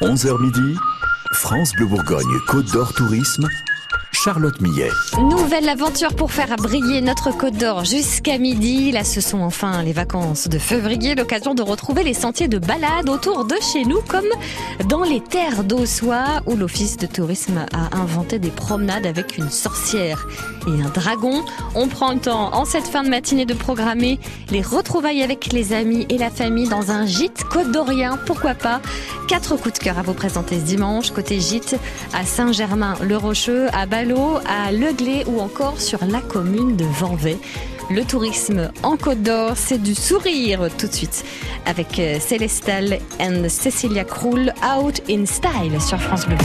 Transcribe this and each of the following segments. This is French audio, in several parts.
11h midi, France Bleu Bourgogne, Côte d'Or Tourisme, Charlotte Millet. Nouvelle aventure pour faire briller notre Côte d'Or jusqu'à midi. Là, ce sont enfin les vacances de février, l'occasion de retrouver les sentiers de balade autour de chez nous, comme dans les terres d'Ossois, où l'Office de tourisme a inventé des promenades avec une sorcière et un dragon. On prend le temps, en cette fin de matinée, de programmer les retrouvailles avec les amis et la famille dans un gîte côte d'Orient. Pourquoi pas? Quatre coups de cœur à vous présenter ce dimanche, côté gîte, à Saint-Germain-le-Rocheux, à Ballot, à Leglé ou encore sur la commune de Vanvay. Le tourisme en Côte d'Or, c'est du sourire tout de suite avec euh, Célestal and Cecilia Krull, Out in Style sur France Bleu.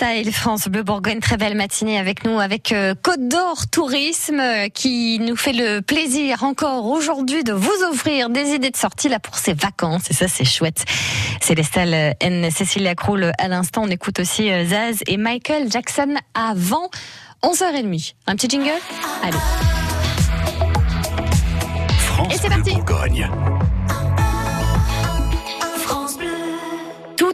Style, France Bleu Bourgogne, très belle matinée avec nous, avec euh, Côte d'Or Tourisme, euh, qui nous fait le plaisir encore aujourd'hui de vous offrir des idées de sortie là pour ces vacances, et ça c'est chouette. Célestal euh, N. Cécilia Krull à l'instant, on écoute aussi Zaz et Michael Jackson avant 11h30. Un petit jingle? Allez. France Et c'est parti. Bourgogne.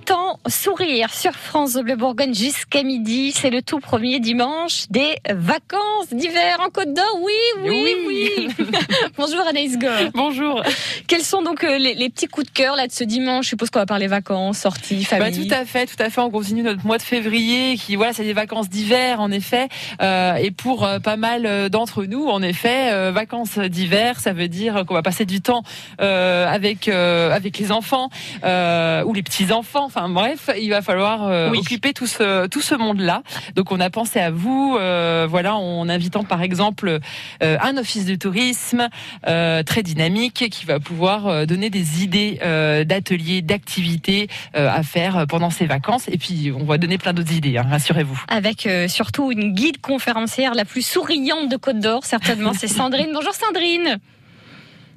Temps sourire sur France Bleu Bourgogne jusqu'à midi. C'est le tout premier dimanche des vacances d'hiver en Côte d'Or. Oui, oui, oui. Bonjour Anaïs Gore. Bonjour. Quels sont donc euh, les, les petits coups de cœur là de ce dimanche? Je suppose qu'on va parler vacances, sorties, Bah, famille. tout à fait, tout à fait. On continue notre mois de février, qui voilà, c'est des vacances d'hiver en effet. Euh, et pour euh, pas mal d'entre nous, en effet, euh, vacances d'hiver, ça veut dire qu'on va passer du temps avec avec les enfants ou les petits enfants. Enfin bref, il va falloir euh, Oui. occuper tout ce tout ce monde-là. Donc on a pensé à vous, euh, voilà, en invitant par exemple euh, un office de tourisme très dynamique qui va pouvoir donner des idées d'ateliers, d'activités à faire pendant ces vacances. Et puis, on va donner plein d'autres idées, hein, rassurez-vous. Avec surtout une guide conférencière la plus souriante de Côte d'Or, certainement, c'est Sandrine. Bonjour Sandrine.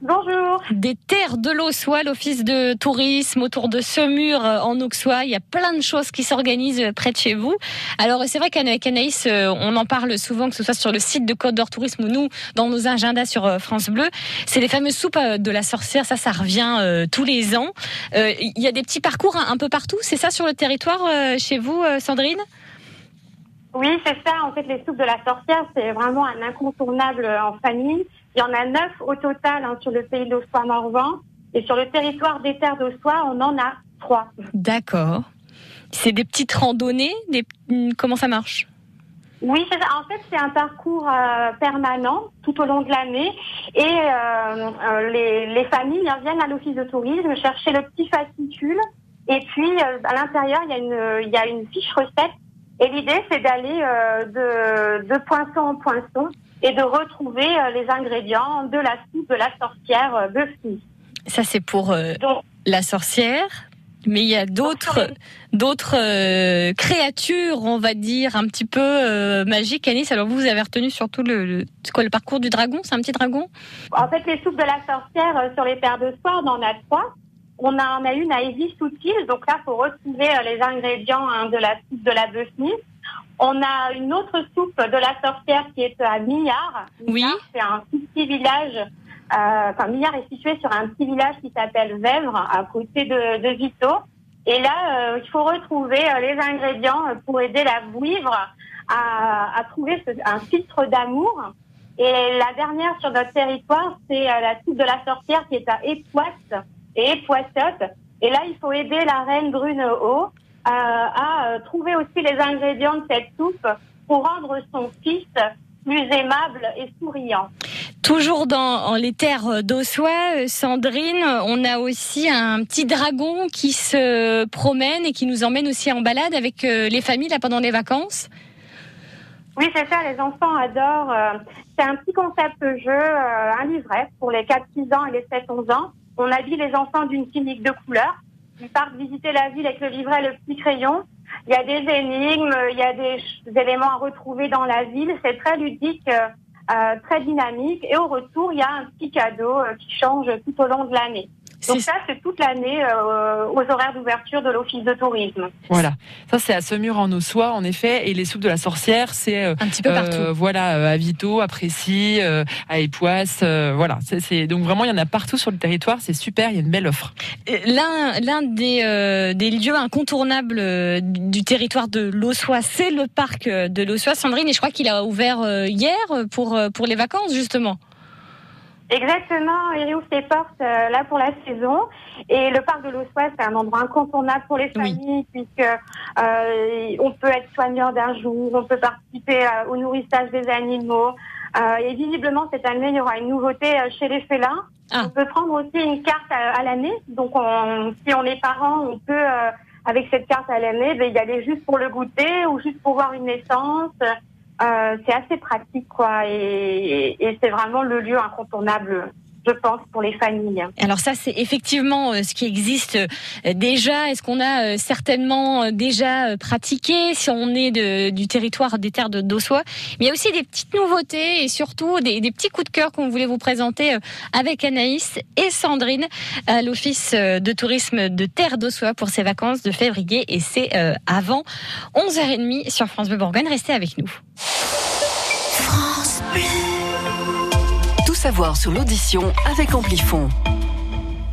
Bonjour. Des terres de l'Auxois, l'office de tourisme autour de Semur euh, en Auxois. Il y a plein de choses qui s'organisent euh, près de chez vous. Alors c'est vrai qu'avec Anaïs, euh, on en parle souvent, que ce soit sur le site de Côte d'Or Tourisme ou nous, dans nos agendas sur euh, France Bleu. C'est les fameuses soupes euh, de la sorcière. Ça, ça revient euh, tous les ans. Euh, Il y a des petits parcours un, un peu partout. C'est ça sur le territoire euh, chez vous, euh, Sandrine? Oui, c'est ça. En fait, les soupes de la sorcière, c'est vraiment un incontournable en famille. Il y en a neuf au total hein, sur le pays d'Aussois-Morvan. Et sur le territoire des terres d'Aussois, on en a trois. D'accord. C'est des petites randonnées. Des... hum, Comment ça marche? Oui, c'est ça. En fait, c'est un parcours euh, permanent tout au long de l'année. Et euh, euh, les, les familles hein, viennent à l'office de tourisme chercher le petit fascicule. Et puis, euh, à l'intérieur, il y, a une- il y a une fiche recette. Et l'idée, c'est d'aller de, de poinçon en poinçon et de retrouver euh, les ingrédients de la soupe de la sorcière euh, Buffy. Ça, c'est pour euh, Donc, la sorcière. Mais il y a d'autres, d'autres euh, créatures, on va dire, un petit peu euh, magiques. Anis, alors vous, vous avez retenu surtout le, quoi, le parcours du dragon? C'est un petit dragon? En fait, les soupes de la sorcière sur les terres de soie, on en a trois. On a, on a une à Evie Soutil, donc là, faut retrouver les ingrédients hein, de la soupe de la Besnie. On a une autre soupe de la sorcière qui est à Millard. Oui. C'est un petit village. euh, Enfin, Millard est situé sur un petit village qui s'appelle Vèvre, à côté de, de Vito. Et là, euh, il faut retrouver euh, les ingrédients euh, pour aider la vouivre à, à trouver ce- un filtre d'amour. Et la dernière sur notre territoire, c'est la soupe de la sorcière qui est à Époisse et Époissotte. Et là, il faut aider la reine Brune Haut euh, à euh, trouver aussi les ingrédients de cette soupe pour rendre son fils plus aimable et souriant. Toujours dans les terres d'Ossois, euh, Sandrine, on a aussi un petit dragon qui se promène et qui nous emmène aussi en balade avec euh, les familles là pendant les vacances. Oui, c'est ça, les enfants adorent. euh, c'est un petit concept jeu, euh, un livret pour les 4-6 ans et les 7-11 ans. On habille les enfants d'une clinique de couleurs. Ils partent visiter la ville avec le livret et le petit crayon. Il y a des énigmes, il y a des éléments à retrouver dans la ville. C'est très ludique, euh, euh, très dynamique. Et au retour, il y a un petit cadeau euh, qui change tout au long de l'année. Donc C'est- ça, c'est toute l'année euh, aux horaires d'ouverture de l'office de tourisme. Voilà. Ça, c'est à Semur en Auxois, en effet. Et les soupes de la sorcière, c'est euh, Un petit peu partout. euh, voilà, euh, à Vito, à Précy, euh, à Époisse. euh, voilà. C'est- C'est donc vraiment, il y en a partout sur le territoire. C'est super. Il y a une belle offre. L'un, l'un des, euh, des lieux incontournables du territoire de l'Ossois, c'est le parc de l'Ossois. Sandrine, et je crois qu'il a ouvert hier pour, pour les vacances, justement. Exactement, il réouvre ses portes euh, là pour la saison. Et le parc de l'Ossois, c'est un endroit incontournable pour les Oui. familles puisque euh, on peut être soigneur d'un jour, on peut participer euh, au nourrissage des animaux. Euh, et visiblement, cette année, il y aura une nouveauté euh, chez les félins. Ah. On peut prendre aussi une carte à, à l'année. Donc, on, si on est parent, on peut, euh, avec cette carte à l'année, ben, y aller juste pour le goûter ou juste pour voir une naissance. Euh, c'est assez pratique, quoi. Et, et c'est vraiment le lieu incontournable, je pense, pour les familles. Alors ça, c'est effectivement euh, ce qui existe euh, déjà. Est-ce qu'on a euh, certainement déjà pratiqué si on est de- du territoire des terres de d'Ossois Mais il y a aussi des petites nouveautés et surtout des, des petits coups de cœur qu'on voulait vous présenter avec Anaïs et Sandrine à l'office de tourisme de Terre d'Ossois pour ses vacances de février et c'est avant 11h30 sur France Bleu Bourgogne. Restez avec nous. Tout savoir sur l'audition avec Amplifon.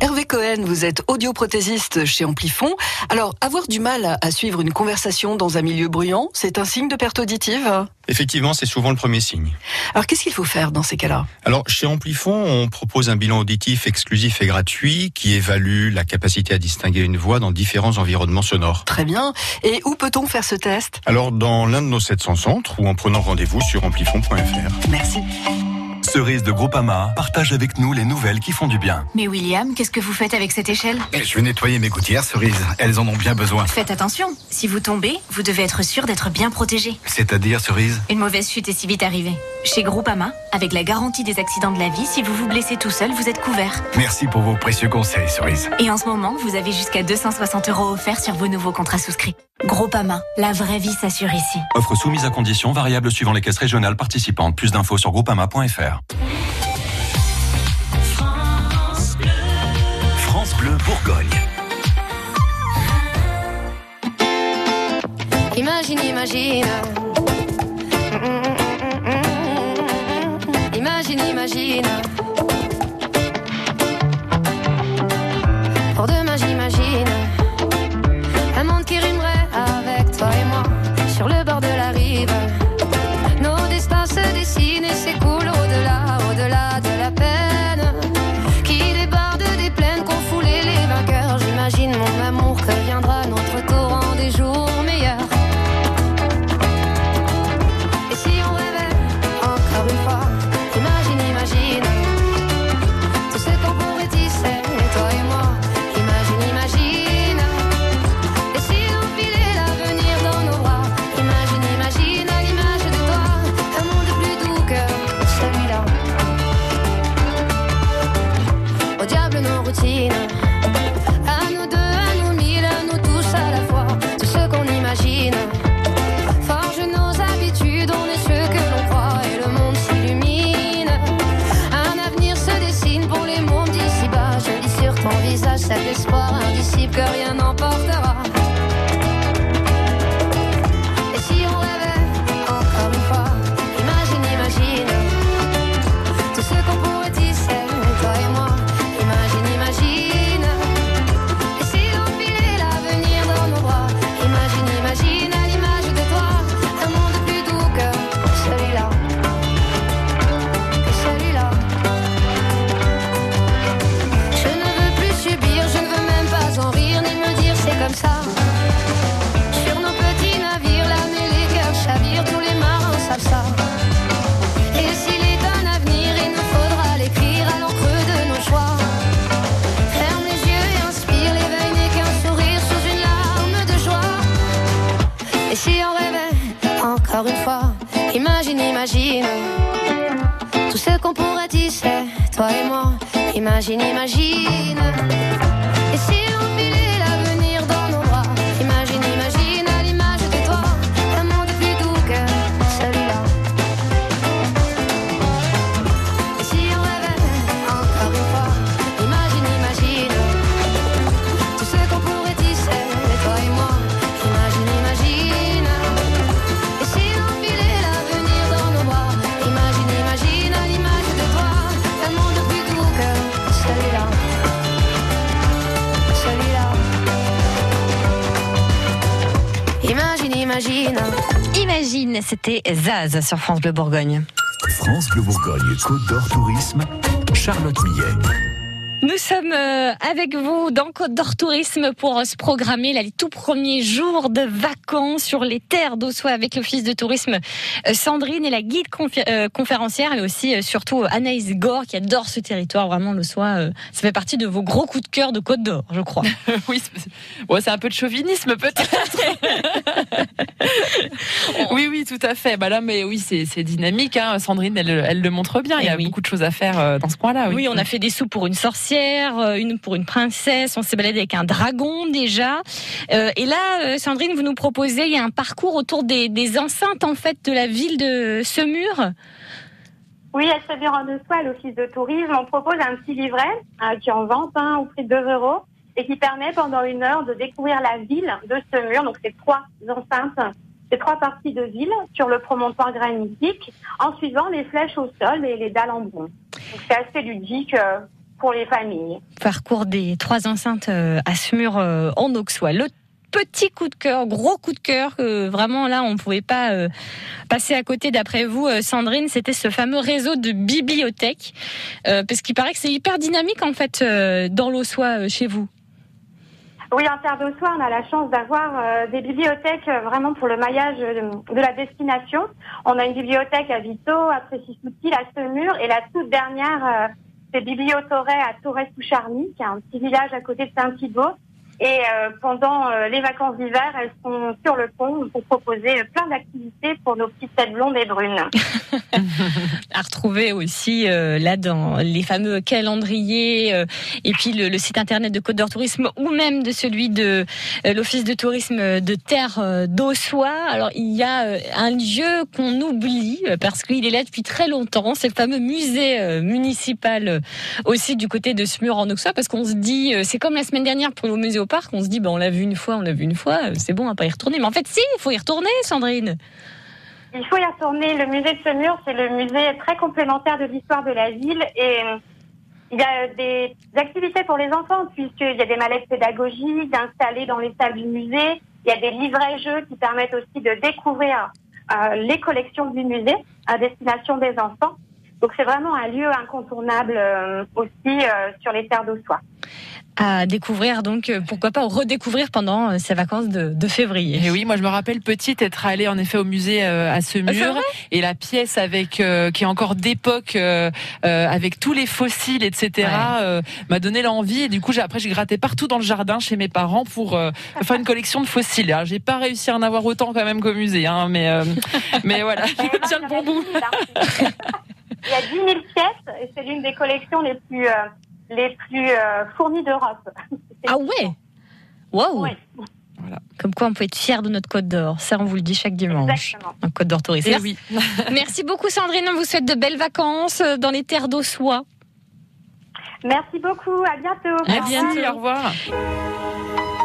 Hervé Cohen, vous êtes audioprothésiste chez Amplifon. Alors, avoir du mal à- suivre une conversation dans un milieu bruyant, c'est un signe de perte auditive? Effectivement, c'est souvent le premier signe. Alors, qu'est-ce qu'il faut faire dans ces cas-là? Alors, chez Amplifon, on propose un bilan auditif exclusif et gratuit qui évalue la capacité à distinguer une voix dans différents environnements sonores. Très bien. Et où peut-on faire ce test? Alors, dans l'un de nos 700 centres ou en prenant rendez-vous sur amplifon.fr. Merci. Cerise de Groupama partage avec nous les nouvelles qui font du bien. Mais William, qu'est-ce que vous faites avec cette échelle? Je vais nettoyer mes gouttières, Cerise. Elles en ont bien besoin. Faites attention, si vous tombez, vous devez être sûr d'être bien protégé. C'est-à-dire, Cerise? Une mauvaise chute est si vite arrivée. Chez Groupama, avec la garantie des accidents de la vie, si vous vous blessez tout seul, vous êtes couvert. Merci pour vos précieux conseils, Cerise. Et en ce moment, vous avez jusqu'à 260 euros offerts sur vos nouveaux contrats souscrits. Groupama, la vraie vie s'assure ici. Offre soumise à conditions variables suivant les caisses régionales participantes. Plus d'infos sur groupama.fr. Imagine, imagine. Imagine, c'était Zaz sur France Bleu Bourgogne. France Bleu Bourgogne Côte d'Or Tourisme. Charlotte Millet. Nous sommes euh, avec vous dans Côte d'Or Tourisme pour euh, se programmer les tout premiers jours de vacances sur les terres d'Ossois avec l'Office de tourisme euh, Sandrine et la guide euh, conférencière, mais aussi euh, surtout Anaïs Gore qui adore ce territoire. Vraiment, l'Ossois, euh, ça fait partie de vos gros coups de cœur de Côte d'Or, je crois. oui, c'est bon, un peu de chauvinisme peut-être. oui, oui, tout à fait. Bah là, mais oui, c'est dynamique. Hein. Sandrine, elle, elle le montre bien. Il y a Eh oui. beaucoup de choses à faire dans ce coin-là. Oui, on a fait des sous pour une sorcière, euh, une pour une princesse. On s'est baladé avec un dragon déjà. Euh, et là, euh, Sandrine, vous nous proposez, il y a un parcours autour des, enceintes en fait de la ville de Semur. Oui, à Cheburon de Soie, à l'Office de tourisme, on propose un petit livret qui en vente hein, au prix de 2 euros et qui permet pendant une heure de découvrir la ville de Semur. Donc, c'est trois enceintes, c'est trois parties de ville sur le promontoire granitique en suivant les flèches au sol et les dalles en bronze. C'est assez ludique. Pour les familles. Parcours des trois enceintes euh, à Smur euh, en Auxois. Le petit coup de cœur, gros coup de cœur, que vraiment là on pouvait pas euh, passer à côté d'après vous, euh, Sandrine, c'était ce fameux réseau de bibliothèques, euh, parce qu'il paraît que c'est hyper dynamique en fait dans l'Auxois euh, chez vous. Oui, en Terre d'Ossois, on a la chance d'avoir des bibliothèques vraiment pour le maillage de, de la destination. On a une bibliothèque à Vito, à Précis-Soutil, à Semur, et la toute dernière, c'est Bibliotoret à Torres-sous-Charny, qui est un petit village à côté de Saint-Thibault. Et euh, pendant euh, les vacances d'hiver, elles sont sur le pont pour proposer plein d'activités pour nos petites têtes blondes et brunes. à retrouver aussi euh, là dans les fameux calendriers et puis le, site internet de Côte d'Or Tourisme ou même de celui de l'office de tourisme de Terre d'Ossois. Alors il y a un lieu qu'on oublie parce qu'il est là depuis très longtemps, c'est le fameux musée municipal aussi du côté de Smur en Auxois parce qu'on se dit c'est comme la semaine dernière pour le musée parc, on se dit bah on l'a vu une fois, on l'a vu une fois, euh, c'est bon, on va pas y retourner. Mais en fait si, il faut y retourner Sandrine. Il faut y retourner. Le musée de Semur, c'est le musée très complémentaire de l'histoire de la ville et euh, il y a des activités pour les enfants puisqu'il y a des mallettes pédagogiques installées dans les salles du musée. Il y a des livrets-jeux qui permettent aussi de découvrir euh, les collections du musée à destination des enfants. Donc c'est vraiment un lieu incontournable euh, aussi euh, sur les terres d'Ossois. À découvrir, donc euh, pourquoi pas redécouvrir pendant euh, ces vacances de, de février. Et oui, moi je me rappelle petite être allée en effet au musée euh, à ce Ah, c'est mur vrai? Et la pièce avec euh, qui est encore d'époque euh, euh, avec tous les fossiles etc euh, m'a donné l'envie et du coup j'ai après j'ai gratté partout dans le jardin chez mes parents pour euh, faire une collection de fossiles. Alors, j'ai pas réussi à en avoir autant quand même qu'au musée, hein, mais euh, mais voilà, je tiens le bon bout. Il y a 10 000 pièces et c'est l'une des collections les plus, euh, les plus euh, fournies d'Europe. Ah ouais Waouh Oui, Comme quoi on peut être fier de notre Côte d'Or. Ça, on vous le dit chaque dimanche. exactement. Un Côte d'Or tourisme. Eh Merci. oui. Merci beaucoup Sandrine. On vous souhaite de belles vacances euh, dans les terres d'Ossois. Merci beaucoup. À bientôt. À Au bientôt. revoir. Au revoir.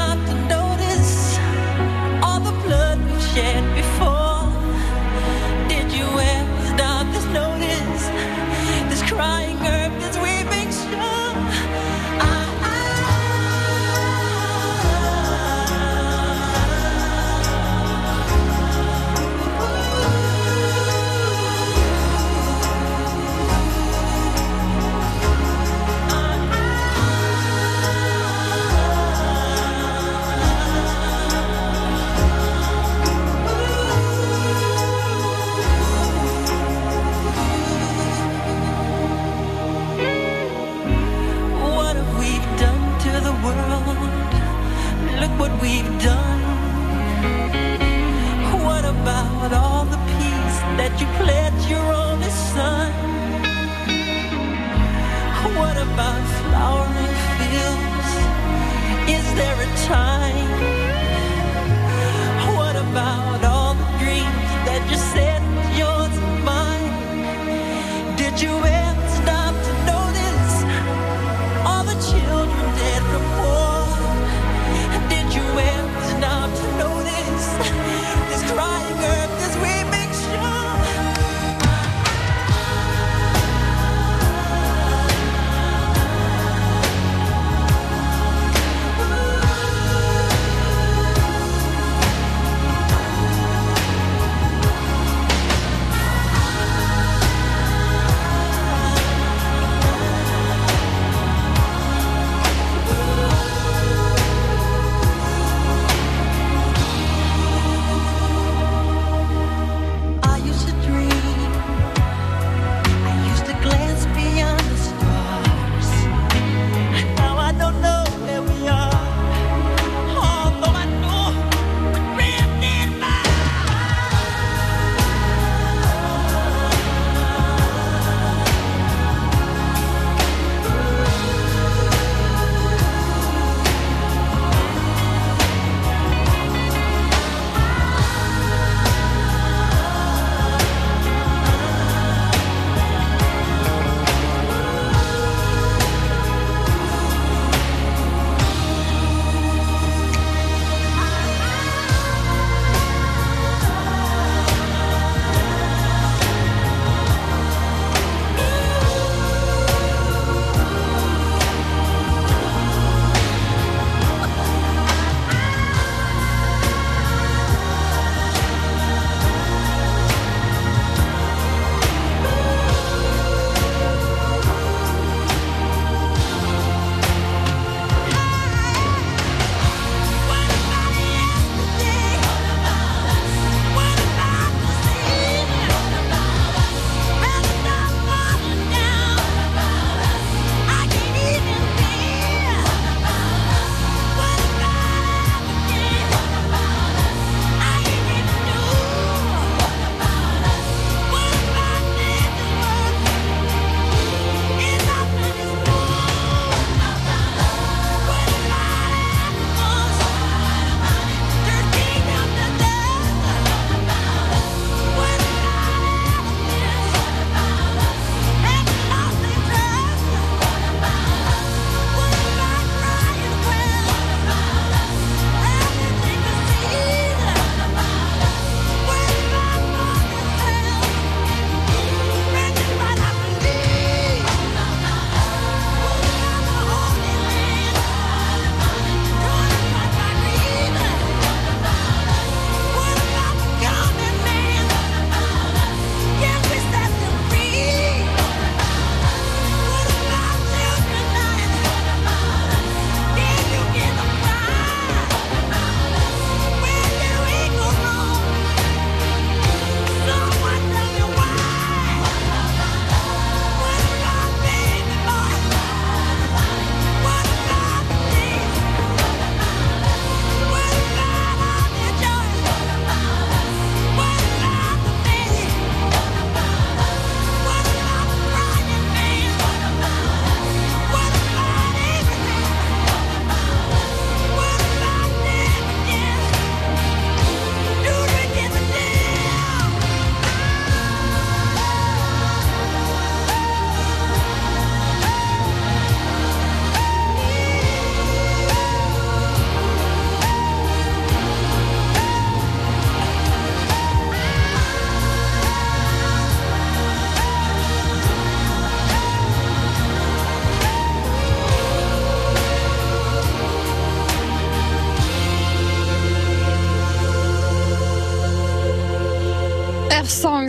shit.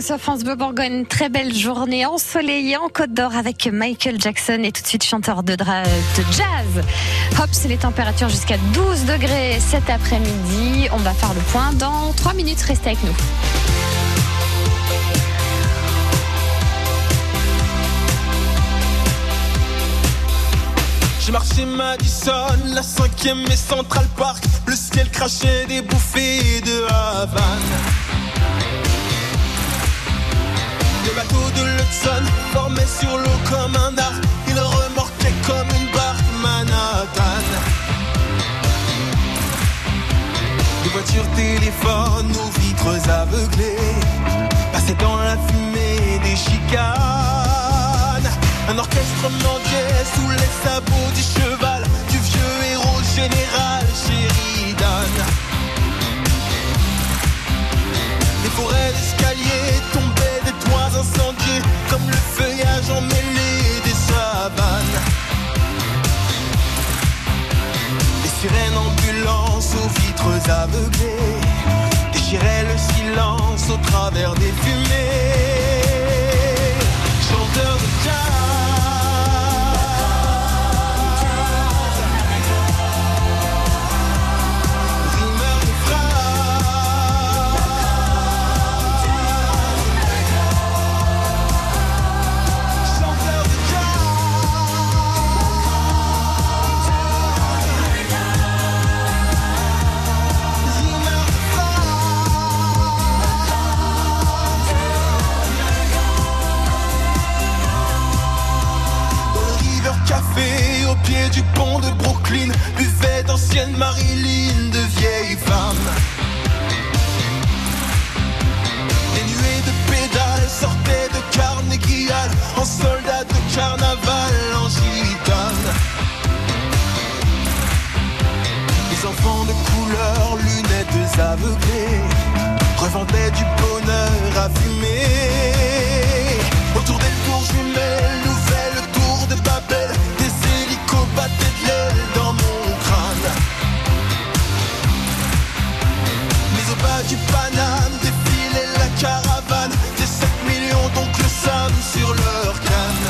Sur France Bleu Bourgogne. Très belle journée ensoleillée en Côte d'Or avec Michael Jackson et tout de suite chanteur de, jazz. Hop, c'est les températures jusqu'à 12 degrés cet après-midi. On va faire le point dans 3 minutes. Restez avec nous. J'ai marché Madison, la cinquième et Central Park. Le ciel crachait des bouffées de Havane. Des fumées. Lunettes aveuglées, revendaient du bonheur à fumer. Autour des tours jumelles, nouvelle tour de Babel, des hélicos battaient de l'aile dans mon crâne. Mais au bas du Paname défilait la caravane des 7 millions d'oncles Sam sur leur canne.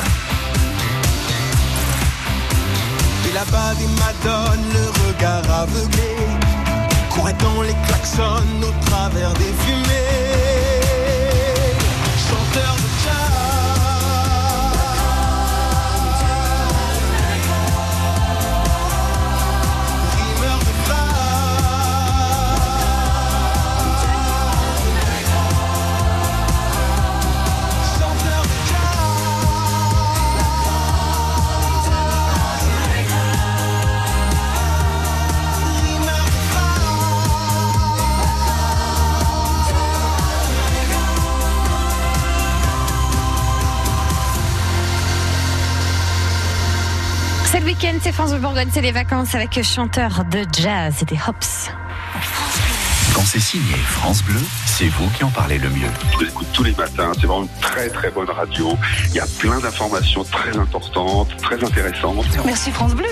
Et là-bas des madones, le regard aveuglé, couraient dans les klaxons au travers des fumées. Week-end, c'est France Bleu Bourgogne, c'est les vacances avec chanteur de jazz. C'était Hops. Quand c'est signé France Bleu, c'est vous qui en parlez le mieux. Je l'écoute tous les matins. C'est vraiment une très très bonne radio. Il y a plein d'informations très importantes, très intéressantes. Merci France Bleu.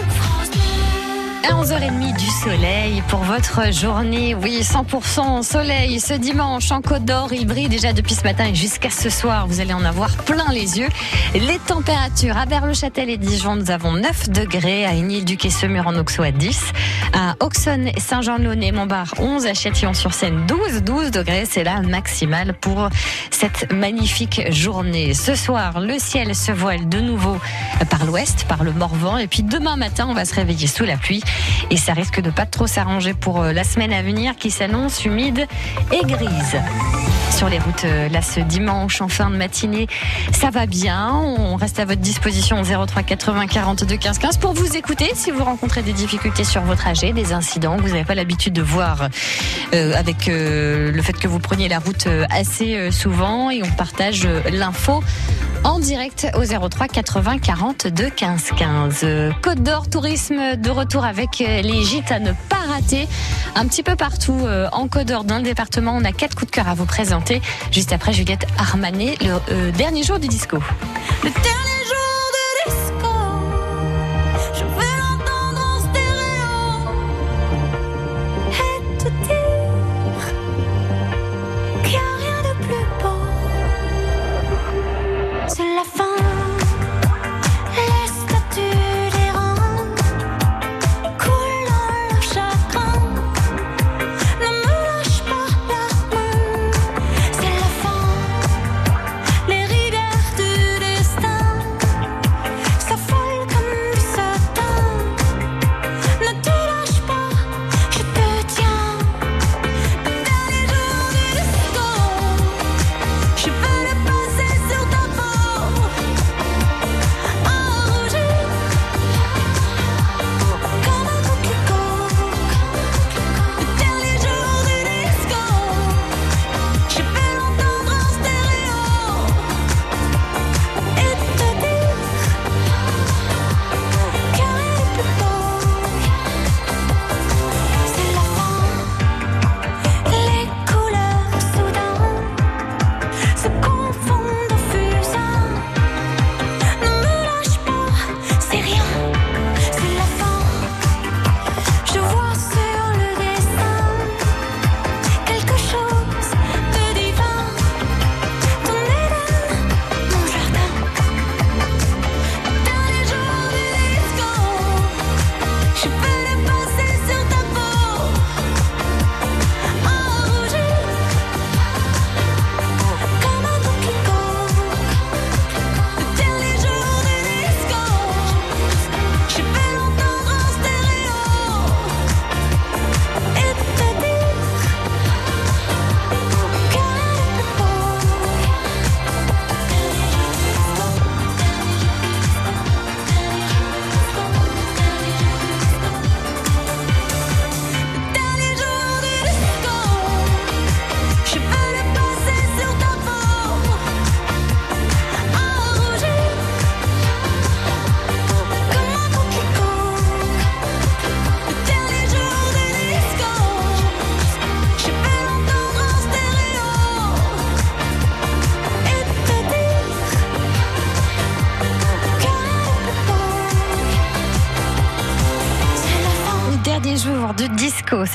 À 11h30 du soleil pour votre journée. Oui, 100% soleil ce dimanche en Côte d'Or. Il brille déjà depuis ce matin et jusqu'à ce soir. Vous allez en avoir plein les yeux. Les températures à Berle-Châtel et Dijon, nous avons 9 degrés. À Énil-du-Quai-Semur en Auxois 10. À Auxonne, Saint-Jean-de-Launay, Montbard 11. À Châtillon-sur-Seine 12. 12 degrés, c'est la maximale pour cette magnifique journée. Ce soir, le ciel se voile de nouveau par l'ouest, par le Morvan. Et puis demain matin, on va se réveiller sous la pluie. Et ça risque de pas trop s'arranger pour euh, la semaine à venir qui s'annonce humide et grise. Sur les routes, euh, là, ce dimanche, en fin de matinée, ça va bien. On reste à votre disposition au 03 80 42 15 15 pour vous écouter si vous rencontrez des difficultés sur vos trajets, des incidents que vous n'avez pas l'habitude de voir euh, avec le fait que vous preniez la route assez souvent et on partage l'info en direct au 03 80 42 15 15. Euh, Côte d'Or Tourisme de retour avec euh, les gîtes à ne pas rater. Un petit peu partout euh, en d'Or, dans le département, on a quatre coups de cœur à vous présenter. Juste après Juliette Armanet, le euh, dernier jour du disco.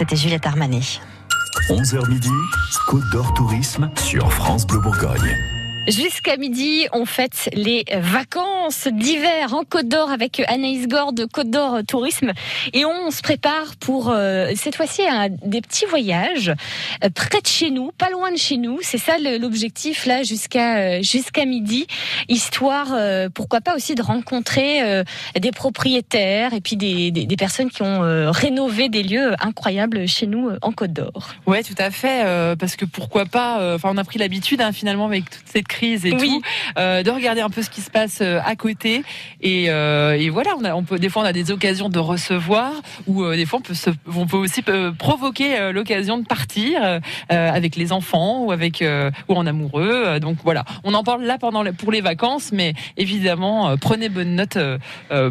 C'était Juliette Armanet. 11h midi, Côte d'Or Tourisme sur France Bleu Bourgogne. Jusqu'à midi, on fête les vacances d'hiver en Côte d'Or avec Anaïs Gore de Côte d'Or Tourisme. Et on se prépare pour euh, cette fois-ci un- des petits voyages euh, près de chez nous, pas loin de chez nous. C'est ça l'objectif là jusqu'à euh, jusqu'à midi, histoire pourquoi pas aussi de rencontrer des propriétaires et puis des, des, des personnes qui ont rénové des lieux incroyables chez nous en Côte d'Or. Ouais, tout à fait, parce que pourquoi pas. Enfin, on a pris l'habitude hein, finalement avec toute cette crise et Oui. tout, de regarder un peu ce qui se passe euh, à côté. Et, euh, et voilà, on a, on peut des fois on a des occasions de recevoir, ou euh, des fois on peut, se, on peut aussi euh, provoquer euh, l'occasion de partir euh, avec les enfants ou avec euh, ou en amoureux. Donc voilà, on en parle là pendant pour les vacances, mais évidemment euh, prenez bonne note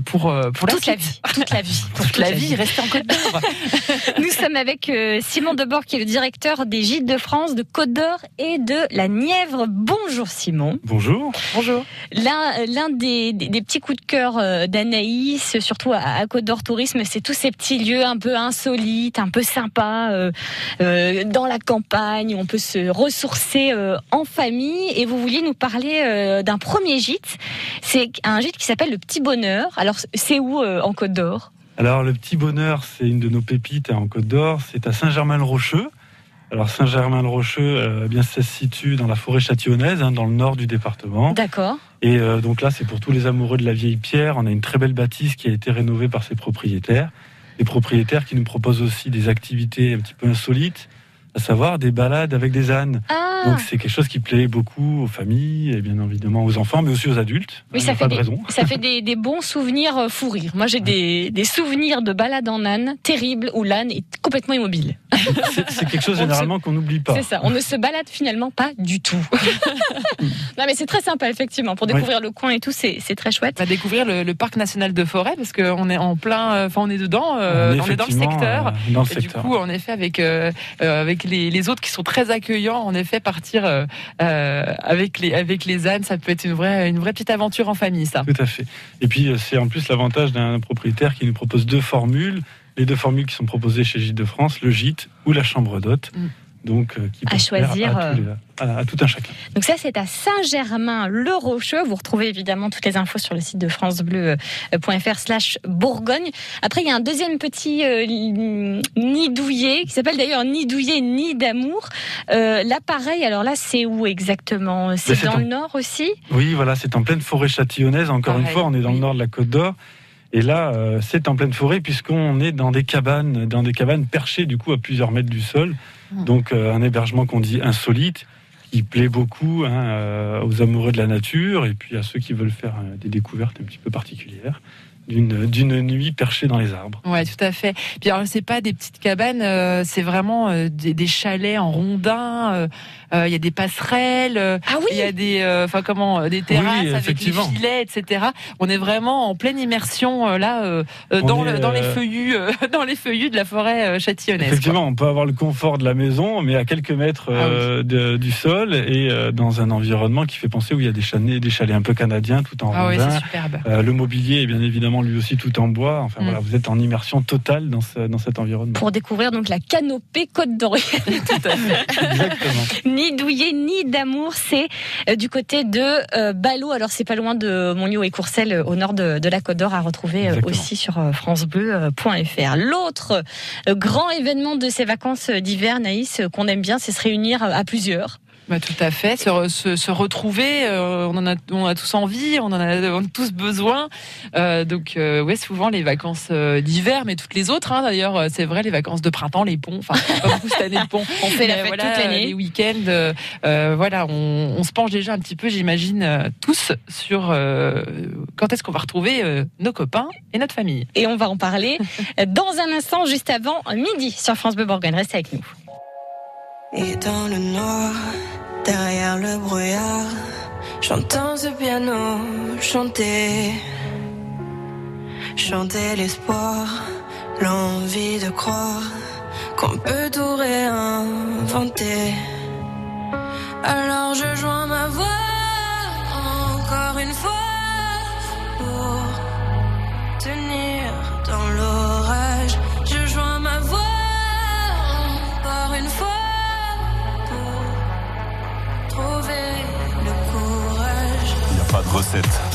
pour pour Toute la suite. vie, toute la vie, Pour toute la vie, restez en Côte d'Or. Nous sommes avec euh, Simon Debord, qui est le directeur des Gîtes de France, de Côte d'Or et de la Nièvre. Bonjour Simon. Bonjour. Bonjour. L'un l'un des, des, des petits coups de cœur euh, d'Anaïs, surtout à, à Côte d'Or Tourisme, c'est tous ces petits lieux un peu insolites, un peu sympas, euh, euh, dans la campagne, où on peut se ressourcer euh, en famille. Et vous vouliez nous parler d'un premier gîte. C'est un gîte qui s'appelle le Petit Bonheur. Alors, c'est où en Côte d'Or? Alors, le petit bonheur, c'est une de nos pépites hein, en Côte d'Or. C'est à Saint-Germain-le-Rocheux. Alors, Saint-Germain-le-Rocheux, euh, eh bien, ça se situe dans la forêt châtillonnaise, hein, dans le nord du département. D'accord. Et euh, donc là, c'est pour tous les amoureux de la vieille pierre. On a une très belle bâtisse qui a été rénovée par ses propriétaires. Des propriétaires qui nous proposent aussi des activités un petit peu insolites, à savoir des balades avec des ânes. Ah. Donc c'est quelque chose qui plaît beaucoup aux familles et bien évidemment aux enfants, mais aussi aux adultes. Oui, n'y ça fait, pas de des, raison. ça fait des, des bons souvenirs euh, fou rire. Moi, j'ai des, des souvenirs de balades en âne terribles où l'âne est complètement immobile. C'est- quelque chose généralement qu'on n'oublie pas. C'est ça. On ne se balade finalement pas du tout. non, mais c'est très sympa, effectivement. Pour Oui. découvrir le coin et tout, c'est très chouette. Va découvrir le, le parc national de forêt parce qu'on est en plein, euh, enfin on est dedans, euh, On est dans le secteur. euh, dans le et secteur. du coup, en effet, avec euh, avec les, les autres qui sont très accueillants, en effet, partir avec les avec les ânes, ça peut être une vraie une vraie petite aventure en famille, ça. Tout à fait. Et puis c'est en plus l'avantage d'un propriétaire qui nous propose deux formules. Les deux formules qui sont proposées chez Gîte de France, le gîte ou la chambre d'hôte. Mm. donc euh, qui À choisir, à, les- à- à tout un chacun. Donc ça, c'est à Saint-Germain-le-Rocheux. Vous retrouvez évidemment toutes les infos sur le site de francebleu.fr slash Bourgogne. Après, il y a un deuxième petit euh, nid douillet, qui s'appelle d'ailleurs nid douillet, nid d'amour. Euh, là, pareil, alors là, c'est où exactement? C'est Mais c'est dans en- le nord aussi? Oui, voilà, c'est en pleine forêt châtillonnaise. Encore une fois, on est dans oui. le nord de la Côte d'Or. Et là, euh, c'est en pleine forêt puisqu'on est dans des cabanes, dans des cabanes perchées du coup à plusieurs mètres du sol. Hmm. Donc euh, un hébergement qu'on dit insolite, qui plaît beaucoup hein, euh, aux amoureux de la nature et puis à ceux qui veulent faire des découvertes un petit peu particulières d'une d'une nuit perchée dans les arbres. Ouais, tout à fait. Puis alors, c'est pas des petites cabanes, euh, c'est vraiment euh, des, des chalets en rondins. Euh, Il y a des passerelles. euh, Il y a des, euh, enfin comment, des terrasses avec des filets, etc. On est vraiment en pleine immersion euh, là On dans, est, le, dans les feuillus, euh, dans les feuillus de la forêt euh, châtillonnaise. Effectivement, on peut avoir le confort de la maison, mais à quelques mètres Ah de- du sol et euh, dans un environnement qui fait penser où il y a des chalets, des chalets un peu canadiens tout en Ah rondin. Euh, le mobilier est bien évidemment lui aussi tout en bois. Enfin Mm. voilà, vous êtes en immersion totale dans, ce- dans cet environnement. pour découvrir donc la canopée Côte d'Or. ni douillet ni d'amour, c'est euh, du côté de euh, Ballot. Alors c'est pas loin de Montlieu et Courcelles euh, au nord de, de la Côte d'Or à retrouver Exactement. aussi sur francebleu.fr. L'autre grand événement de ces vacances d'hiver, Naïs, qu'on aime bien, c'est se réunir à plusieurs. Bah, tout à fait, se, se, se retrouver, euh, on en a, on a tous envie, on en a, on a tous besoin. Euh, donc, euh, ouais, souvent les vacances euh, d'hiver, mais toutes les autres, hein, d'ailleurs, euh, c'est vrai, les vacances de printemps, les ponts. Enfin, pas beaucoup cette année de ponts. On fait la fête voilà, toute l'année. Les week-ends, euh, voilà, on, on se penche déjà un petit peu, j'imagine, tous sur euh, quand est-ce qu'on va retrouver euh, nos copains et notre famille. Et on va en parler dans un instant, juste avant midi, sur France Bleu Bourgogne. Restez avec nous. Et dans le noir, derrière le brouillard, j'entends ce piano chanter. Chanter l'espoir, l'envie de croire qu'on peut tout réinventer. Alors je joins ma voix encore une fois recette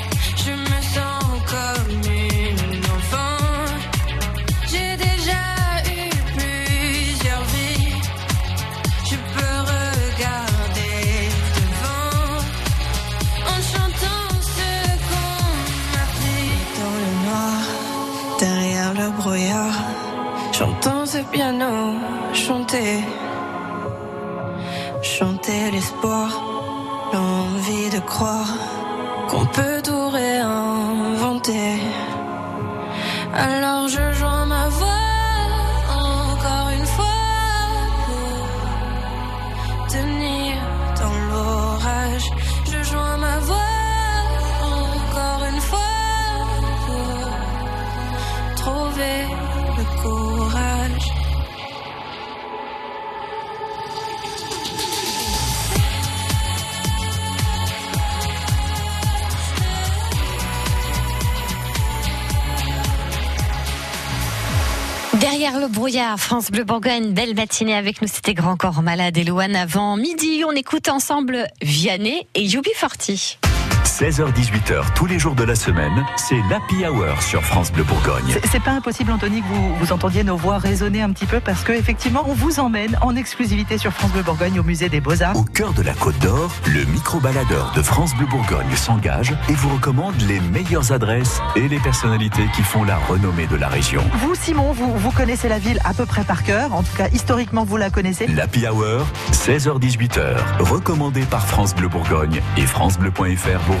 ce piano chanter, chanter l'espoir, l'envie de croire qu'on peut tout réinventer. Alors je Le brouillard, France Bleu Bourgogne, belle matinée avec nous, c'était Grand Corps Malade et Louane avant midi. On écoute ensemble Vianney et Yubi Forti. 16h-18h tous les jours de la semaine, c'est l'Happy Hour sur France Bleu Bourgogne. C'est- pas impossible, Anthony, que vous, vous entendiez nos voix résonner un petit peu parce que effectivement, on vous emmène en exclusivité sur France Bleu Bourgogne au musée des Beaux-Arts. Au cœur de la Côte d'Or, le micro-baladeur de France Bleu Bourgogne s'engage et vous recommande les meilleures adresses et les personnalités qui font la renommée de la région. Vous, Simon, vous, vous connaissez la ville à peu près par cœur. En tout cas, historiquement, vous la connaissez. L'Happy Hour, 16h-18h, recommandé par France Bleu Bourgogne et francebleu.fr Bourgogne.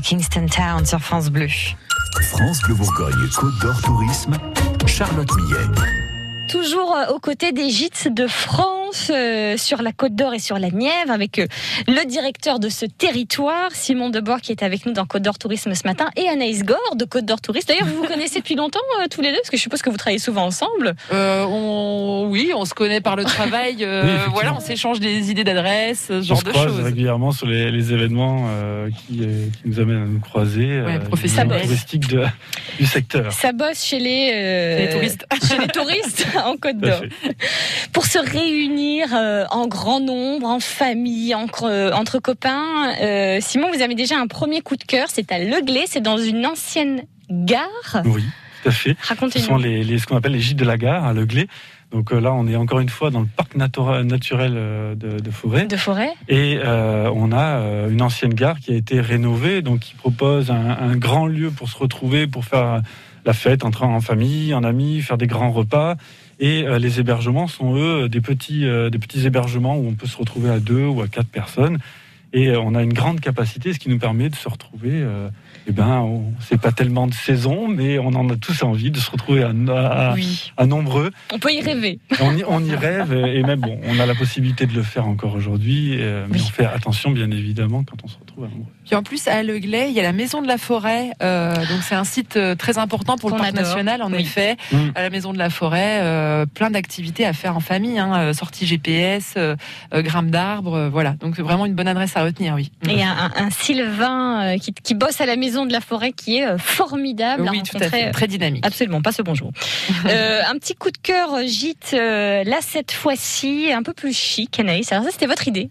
Kingston Town sur France Bleu. France Bleu Bourgogne, Côte d'Or Tourisme, Charlotte Millet. Toujours euh, aux côtés des gîtes de France, euh, sur la Côte d'Or et sur la Nièvre, avec euh, le directeur de ce territoire, Simon Debord, qui est avec nous dans Côte d'Or Tourisme ce matin, et Anaïs Gore de Côte d'Or Tourisme. D'ailleurs, vous vous connaissez depuis longtemps, euh, tous les deux, parce que je suppose que vous travaillez souvent ensemble. Euh, on, oui, on se connaît par le travail. euh, Oui, voilà, on s'échange des idées d'adresses, ce On genre se de croise choses. régulièrement sur les, les événements euh, qui, qui nous amènent à nous croiser. Ouais, euh, les touristique de, du secteur. Ça bosse chez les, euh, Chez les touristes. Chez les touristes. en Côte Pour se réunir euh, en grand nombre, en famille, entre, euh, entre copains, euh, Simon, vous avez déjà un premier coup de cœur. C'est à Leglé, c'est dans une ancienne gare. Oui, tout à fait. Racontez-nous. Ce sont les, les- ce qu'on appelle les gîtes de la gare à Leglé. Donc là, on est encore une fois dans le parc naturel de, de Forêt. De forêt Et euh, on a une ancienne gare qui a été rénovée, donc qui propose un, un grand lieu pour se retrouver, pour faire la fête entre en famille, en amis, faire des grands repas. Et euh, les hébergements sont eux des petits, euh, des petits hébergements où on peut se retrouver à deux ou à quatre personnes. Et euh, on a une grande capacité, ce qui nous permet de se retrouver. Eh ben, on- c'est pas tellement de saison, mais on en a tous envie de se retrouver à, à- Oui. à nombreux. On peut y rêver. On y, on y rêve et même bon, on a la possibilité de le faire encore aujourd'hui, euh, mais on fait attention bien évidemment quand on se retrouve à nombreux. Puis en plus, à Leglay, il y a la Maison de la Forêt. euh, donc c'est un site euh, très important pour le parc adore. national, en Oui. effet. Mm. À la Maison de la Forêt, euh, plein d'activités à faire en famille. Hein, sortie GPS, grimpe d'arbres, euh, voilà. Donc c'est vraiment une bonne adresse à retenir, oui. Et un, un- un Sylvain euh, qui, qui bosse à la maison de la forêt qui est euh, formidable. à Oui, tout à fait. Très dynamique. Absolument, pas ce bonjour. Euh, un petit coup de cœur gîte, euh, là cette fois-ci, un peu plus chic, Anaïs. Alors ça, c'était votre idée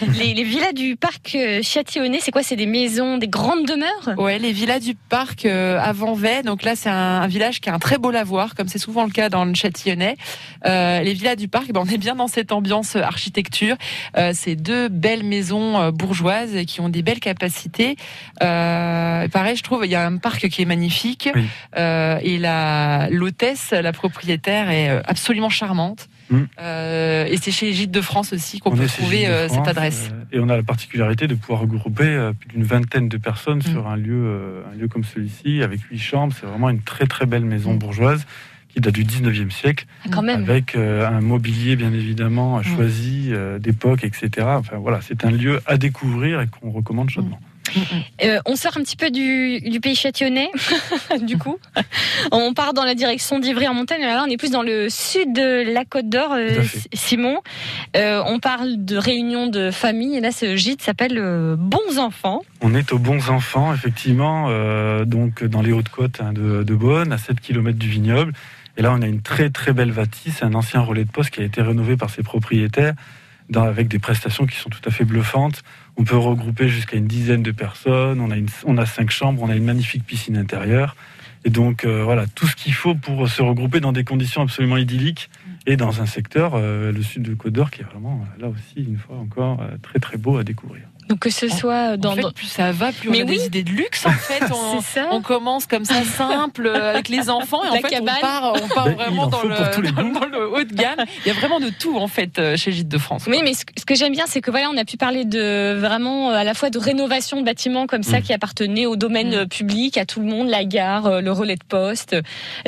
les, les villas du parc euh, Châtillonnais, c'est quoi? C'est des maisons, des grandes demeures? Ouais, les villas du parc euh, à Vanvay. Donc là, c'est un, un village qui a un très beau lavoir, comme c'est souvent le cas dans le Châtillonnais. Euh, les villas du parc, ben, on est bien dans cette ambiance euh, architecture. Euh, c'est deux belles maisons euh, bourgeoises qui ont des belles capacités. Euh, pareil, je trouve, il y a un parc qui est magnifique. Euh, et la l'hôtesse, la propriétaire, est absolument charmante. Mm. Euh, et c'est chez Gîtes de France aussi qu'on On peut trouver euh, cette adresse. euh, et on a la particularité de pouvoir regrouper euh, plus d'une vingtaine de personnes Mm. sur un lieu, euh, un lieu comme celui-ci, avec huit chambres. C'est vraiment une très très belle maison Mm. bourgeoise qui date du 19e siècle, Ah, Quand même. avec euh, un mobilier bien évidemment choisi euh, d'époque, etc. Enfin voilà, c'est un lieu à découvrir et qu'on recommande chaudement. Euh, on sort un petit peu du, du pays châtillonnais, du coup. On part dans la direction d'Ivry en montagne. Là, on est plus dans le sud de la Côte d'Or, euh. Simon. Euh, on parle de réunion de famille. Et là, ce gîte s'appelle Bons Enfants. On est aux bons enfants, effectivement, donc dans les Hautes-Côtes hein, de, de Beaune, à 7 km du vignoble. Et là, on a une très très belle bâtisse, un ancien relais de poste qui a été rénové par ses propriétaires, dans- avec des prestations qui sont tout à fait bluffantes. On peut regrouper jusqu'à une dizaine de personnes. On a, on a cinq chambres, on a une magnifique piscine intérieure. Et donc euh, voilà, tout ce qu'il faut pour se regrouper dans des conditions absolument idylliques et dans un secteur, euh, le sud de Côte d'Or, qui est vraiment euh, là aussi, une fois encore, très très beau à découvrir. Donc que ce soit dans, en fait, dans- plus ça va, plus Mais on a oui. des idées de luxe. En fait, on, C'est ça. on commence comme ça simple euh, avec les enfants et en La fait cabane. on part, on part Ben, vraiment en dans le, dans, dans haut de gamme. Il y a vraiment de tout en fait euh, chez Gîtes de France. Oui, mais ce, ce que j'aime bien, c'est que voilà, on a pu parler de vraiment euh, à la fois de rénovation de bâtiments comme ça Mm. qui appartenaient au domaine euh, public, à tout le monde, la gare, le relais de poste.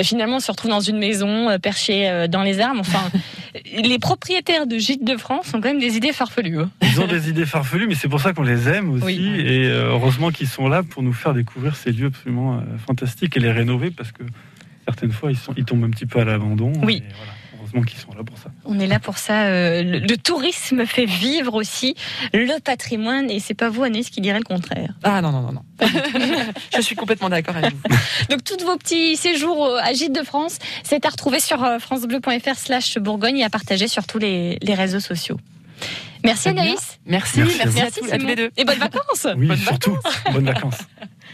Finalement, on se retrouve dans une maison perchée dans les arbres. Enfin, les propriétaires de Gîtes de France ont quand même des idées farfelues. hein. Ils ont des idées farfelues, mais c'est pour ça qu'on les aime aussi. Oui. Et euh, heureusement qu'ils sont là pour nous faire découvrir ces lieux absolument euh, fantastiques et les rénover parce que certaines fois, ils, sont, ils tombent un petit peu à l'abandon. Oui. Et voilà, heureusement qu'ils sont là pour ça. On est là pour ça. euh, le, le tourisme fait vivre aussi le patrimoine, et c'est pas vous, Agnès, qui dirait le contraire. Ah non non non non. Je suis complètement d'accord avec vous. Donc tous vos petits séjours à Gîtes de France, c'est à retrouver sur francebleu.fr slash Bourgogne et à partager sur tous les, les réseaux sociaux. Merci. Anaïs. Merci, Merci à merci, vous. à, tous, à tous Simon. les deux. Et bonnes vacances Oui, Bonnes surtout. Bonnes vacances.